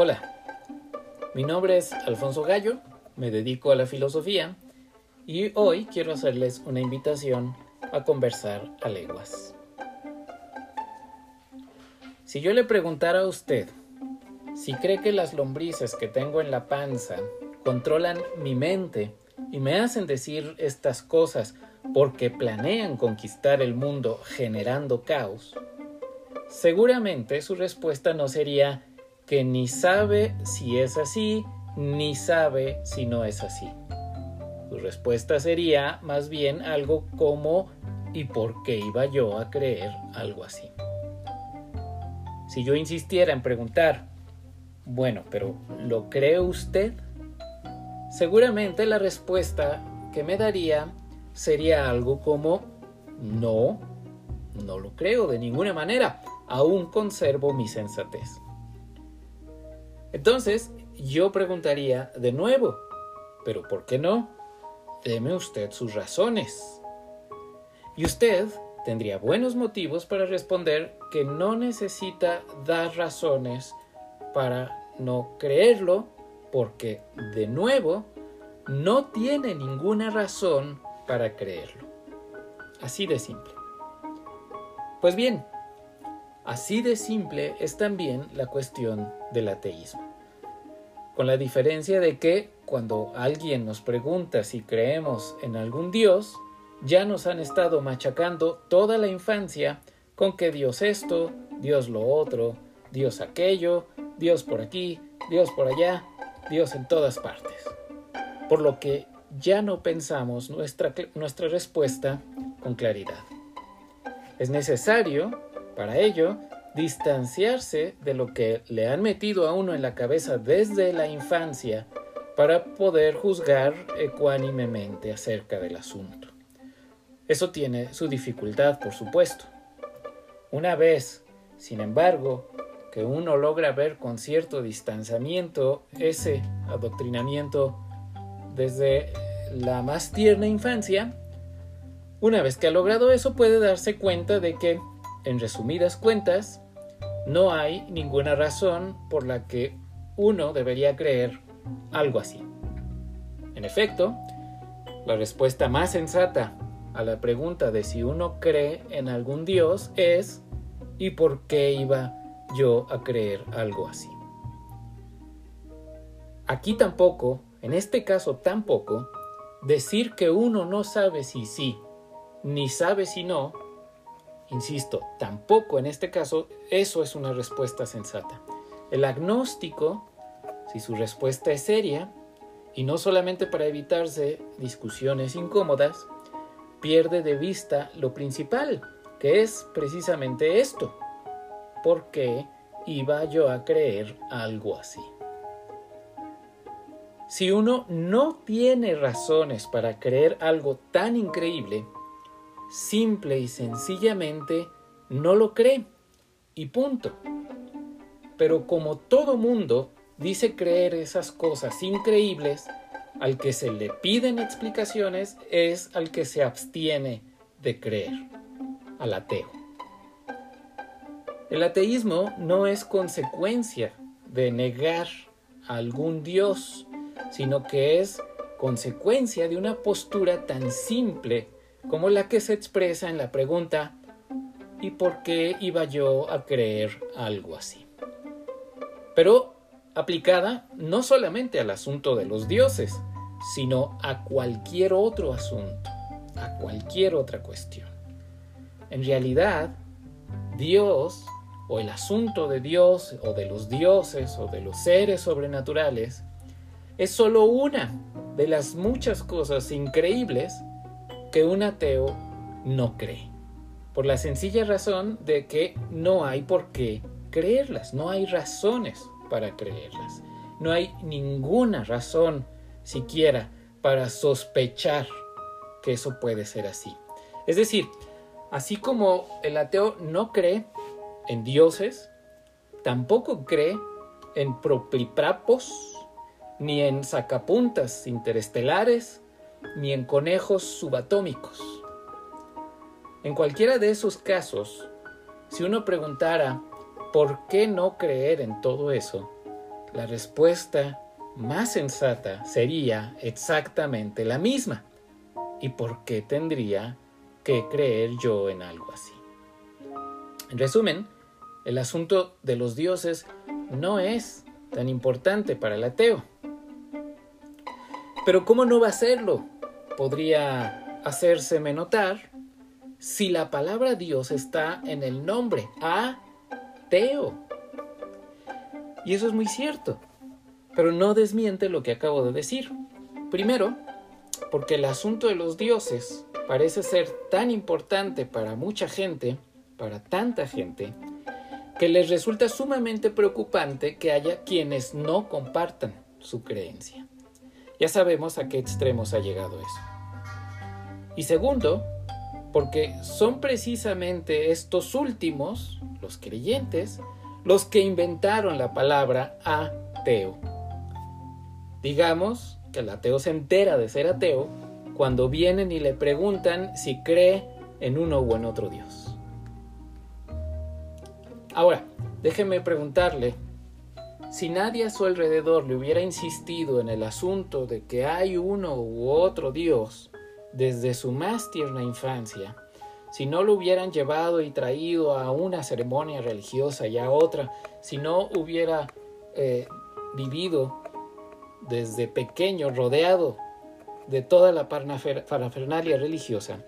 Hola, mi nombre es Alfonso Gallo, me dedico a la filosofía y hoy quiero hacerles una invitación a conversar a leguas. Si yo le preguntara a usted si cree que las lombrices que tengo en la panza controlan mi mente y me hacen decir estas cosas porque planean conquistar el mundo generando caos, seguramente su respuesta no sería que ni sabe si es así, ni sabe si no es así. Su respuesta sería más bien algo como ¿y por qué iba yo a creer algo así? Si yo insistiera en preguntar, bueno, pero ¿lo cree usted? Seguramente la respuesta que me daría sería algo como no, no lo creo de ninguna manera, aún conservo mi sensatez. Entonces, yo preguntaría de nuevo, pero ¿por qué no? Deme usted sus razones. Y usted tendría buenos motivos para responder que no necesita dar razones para no creerlo, porque, de nuevo, no tiene ninguna razón para creerlo. Así de simple. Pues bien, así de simple es también la cuestión del ateísmo. Con la diferencia de que cuando alguien nos pregunta si creemos en algún Dios, ya nos han estado machacando toda la infancia con que Dios esto, Dios lo otro, Dios aquello, Dios por aquí, Dios por allá, Dios en todas partes. Por lo que ya no pensamos nuestra, nuestra respuesta con claridad. Es necesario, para ello, distanciarse de lo que le han metido a uno en la cabeza desde la infancia para poder juzgar ecuánimemente acerca del asunto. Eso tiene su dificultad, por supuesto. Una vez, sin embargo, que uno logra ver con cierto distanciamiento ese adoctrinamiento desde la más tierna infancia, una vez que ha logrado eso puede darse cuenta de que, en resumidas cuentas, no hay ninguna razón por la que uno debería creer algo así. En efecto, la respuesta más sensata a la pregunta de si uno cree en algún Dios es ¿y por qué iba yo a creer algo así? Aquí tampoco, en este caso tampoco, decir que uno no sabe si sí, ni sabe si no, insisto, tampoco en este caso eso es una respuesta sensata. El agnóstico, si su respuesta es seria, y no solamente para evitarse discusiones incómodas, pierde de vista lo principal, que es precisamente esto. ¿Por qué iba yo a creer algo así? Si uno no tiene razones para creer algo tan increíble, simple y sencillamente no lo cree. Y punto. Pero como todo mundo dice creer esas cosas increíbles, al que se le piden explicaciones es al que se abstiene de creer, al ateo. El ateísmo no es consecuencia de negar a algún Dios, sino que es consecuencia de una postura tan simple como la que se expresa en la pregunta ¿y por qué iba yo a creer algo así? Pero aplicada no solamente al asunto de los dioses, sino a cualquier otro asunto, a cualquier otra cuestión. En realidad, Dios o el asunto de Dios o de los dioses o de los seres sobrenaturales es solo una de las muchas cosas increíbles que un ateo no cree. Por la sencilla razón de que no hay por qué creerlas, no hay razones para creerlas. No hay ninguna razón siquiera para sospechar que eso puede ser así. Es decir, así como el ateo no cree en dioses, tampoco cree en propiprapos, ni en sacapuntas interestelares, ni en conejos subatómicos. En cualquiera de esos casos, si uno preguntara por qué no creer en todo eso, la respuesta más sensata sería exactamente la misma. ¿Y por qué tendría que creer yo en algo así? En resumen, el asunto de los dioses no es tan importante para el ateo. Pero ¿cómo no va a serlo? Podría hacérseme notar si la palabra Dios está en el nombre ateo. Y eso es muy cierto, pero no desmiente lo que acabo de decir. Primero, porque el asunto de los dioses parece ser tan importante para mucha gente, para tanta gente, que les resulta sumamente preocupante que haya quienes no compartan su creencia. Ya sabemos a qué extremos ha llegado eso. Y segundo, porque son precisamente estos últimos, los creyentes, los que inventaron la palabra ateo. Digamos que el ateo se entera de ser ateo cuando vienen y le preguntan si cree en uno o en otro Dios. Ahora, déjeme preguntarle, si nadie a su alrededor le hubiera insistido en el asunto de que hay uno u otro Dios desde su más tierna infancia, si no lo hubieran llevado y traído a una ceremonia religiosa y a otra, si no hubiera eh, vivido desde pequeño rodeado de toda la parafernalia religiosa,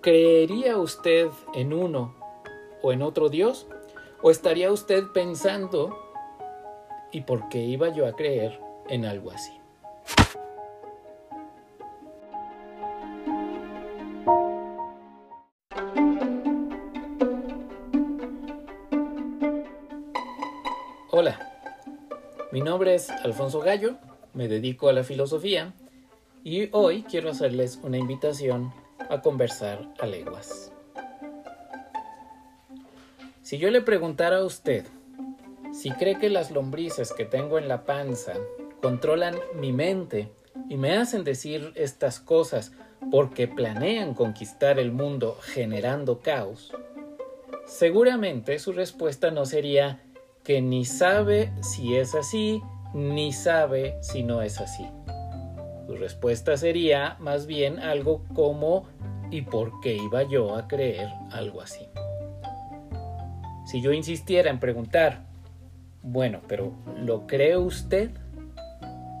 ¿creería usted en uno o en otro Dios? ¿O estaría usted pensando, ¿y por qué iba yo a creer en algo así? Hola, mi nombre es Alfonso Gallo, me dedico a la filosofía y hoy quiero hacerles una invitación a conversar a leguas. Si yo le preguntara a usted si cree que las lombrices que tengo en la panza controlan mi mente y me hacen decir estas cosas porque planean conquistar el mundo generando caos, seguramente su respuesta no sería que ni sabe si es así, ni sabe si no es así. Su respuesta sería más bien algo como ¿y por qué iba yo a creer algo así? Si yo insistiera en preguntar, bueno, pero ¿lo cree usted?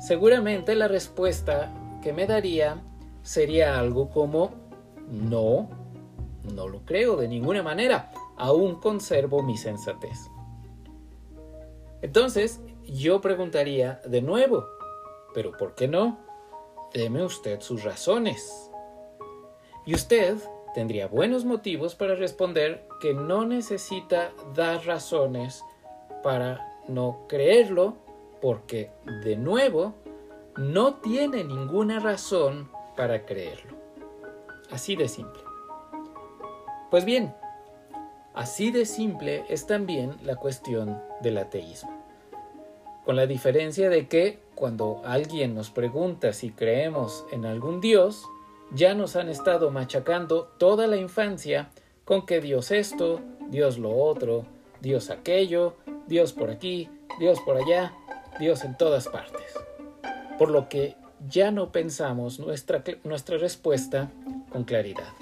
Seguramente la respuesta que me daría sería algo como, no, no lo creo de ninguna manera, aún conservo mi sensatez. Entonces, yo preguntaría de nuevo, pero ¿por qué no? Deme usted sus razones. Y usted tendría buenos motivos para responder que no necesita dar razones para no creerlo, porque, de nuevo, no tiene ninguna razón para creerlo. Así de simple. Pues bien, así de simple es también la cuestión del ateísmo. Con la diferencia de que cuando alguien nos pregunta si creemos en algún Dios, ya nos han estado machacando toda la infancia con que Dios esto, Dios lo otro, Dios aquello, Dios por aquí, Dios por allá, Dios en todas partes. Por lo que ya no pensamos nuestra, nuestra respuesta con claridad.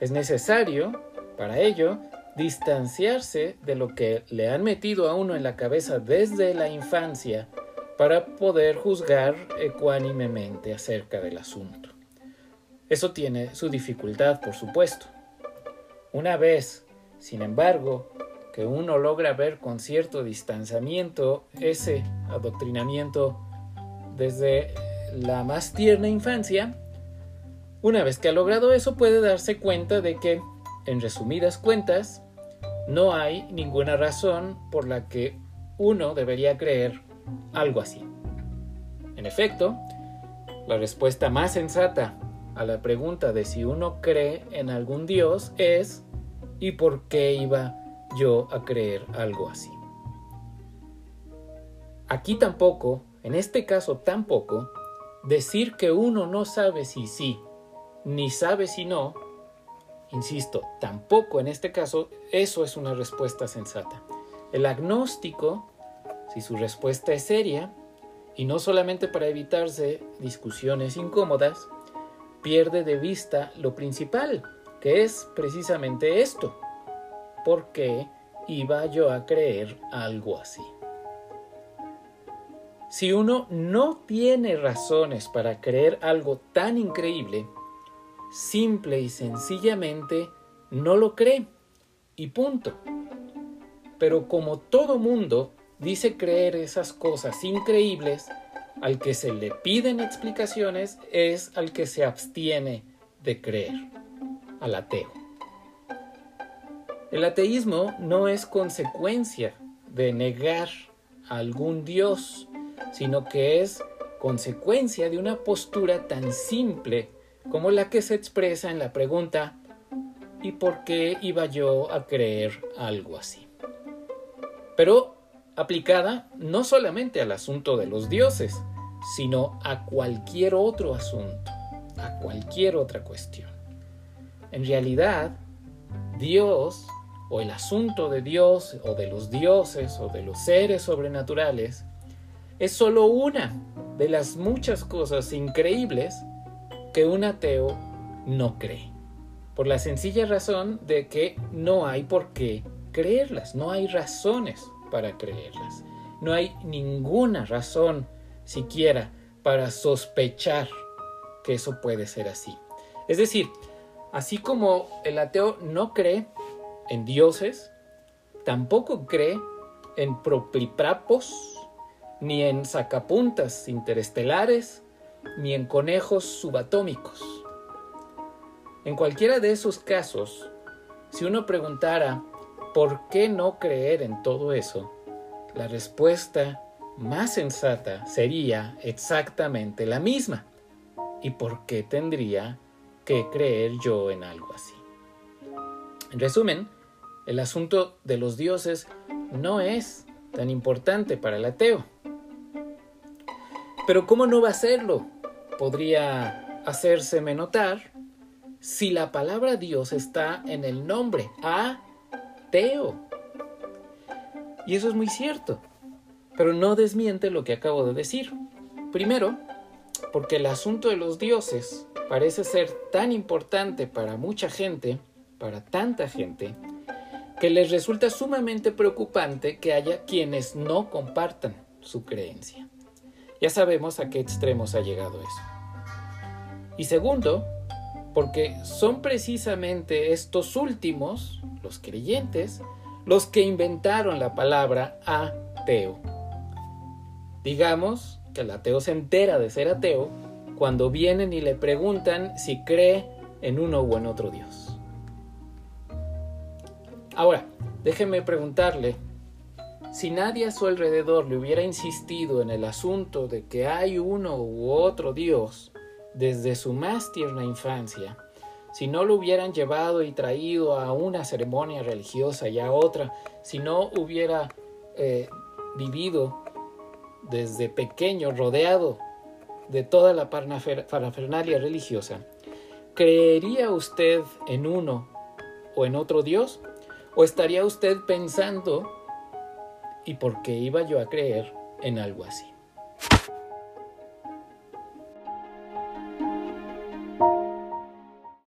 Es necesario, para ello, distanciarse de lo que le han metido a uno en la cabeza desde la infancia para poder juzgar ecuánimemente acerca del asunto. Eso tiene su dificultad, por supuesto. Una vez, sin embargo, que uno logra ver con cierto distanciamiento ese adoctrinamiento desde la más tierna infancia, una vez que ha logrado eso puede darse cuenta de que, en resumidas cuentas, no hay ninguna razón por la que uno debería creer algo así. En efecto, la respuesta más sensata a la pregunta de si uno cree en algún Dios es ¿y por qué iba yo a creer algo así? Aquí tampoco, en este caso tampoco, decir que uno no sabe si sí, ni sabe si no, insisto, tampoco en este caso eso es una respuesta sensata. El agnóstico si su respuesta es seria, y no solamente para evitarse discusiones incómodas, pierde de vista lo principal, que es precisamente esto. ¿Por qué iba yo a creer algo así? Si uno no tiene razones para creer algo tan increíble, simple y sencillamente no lo cree. Y punto. Pero como todo mundo dice creer esas cosas increíbles, al que se le piden explicaciones es al que se abstiene de creer, al ateo. El ateísmo no es consecuencia de negar a algún Dios, sino que es consecuencia de una postura tan simple como la que se expresa en la pregunta ¿y por qué iba yo a creer algo así? Pero aplicada no solamente al asunto de los dioses, sino a cualquier otro asunto, a cualquier otra cuestión. En realidad, Dios o el asunto de Dios o de los dioses o de los seres sobrenaturales es solo una de las muchas cosas increíbles que un ateo no cree. Por la sencilla razón de que no hay por qué creerlas, no hay razones para creerlas. No hay ninguna razón siquiera para sospechar que eso puede ser así. Es decir, así como el ateo no cree en dioses, tampoco cree en propliprapos, ni en sacapuntas interestelares, ni en conejos subatómicos. En cualquiera de esos casos, si uno preguntara ¿por qué no creer en todo eso? La respuesta más sensata sería exactamente la misma. ¿Y por qué tendría que creer yo en algo así? En resumen, el asunto de los dioses no es tan importante para el ateo. Pero ¿cómo no va a serlo? Podría hacérseme notar si la palabra Dios está en el nombre A Teo. Y eso es muy cierto, pero no desmiente lo que acabo de decir. Primero, porque el asunto de los dioses parece ser tan importante para mucha gente, para tanta gente, que les resulta sumamente preocupante que haya quienes no compartan su creencia. Ya sabemos a qué extremos ha llegado eso. Y segundo, porque son precisamente estos últimos, los creyentes, los que inventaron la palabra ateo. Digamos que el ateo se entera de ser ateo cuando vienen y le preguntan si cree en uno o en otro Dios. Ahora, déjeme preguntarle, si nadie a su alrededor le hubiera insistido en el asunto de que hay uno u otro Dios, desde su más tierna infancia, si no lo hubieran llevado y traído a una ceremonia religiosa y a otra, si no hubiera eh, vivido desde pequeño rodeado de toda la parafernalia religiosa, ¿creería usted en uno o en otro Dios? ¿O estaría usted pensando, ¿y por qué iba yo a creer en algo así?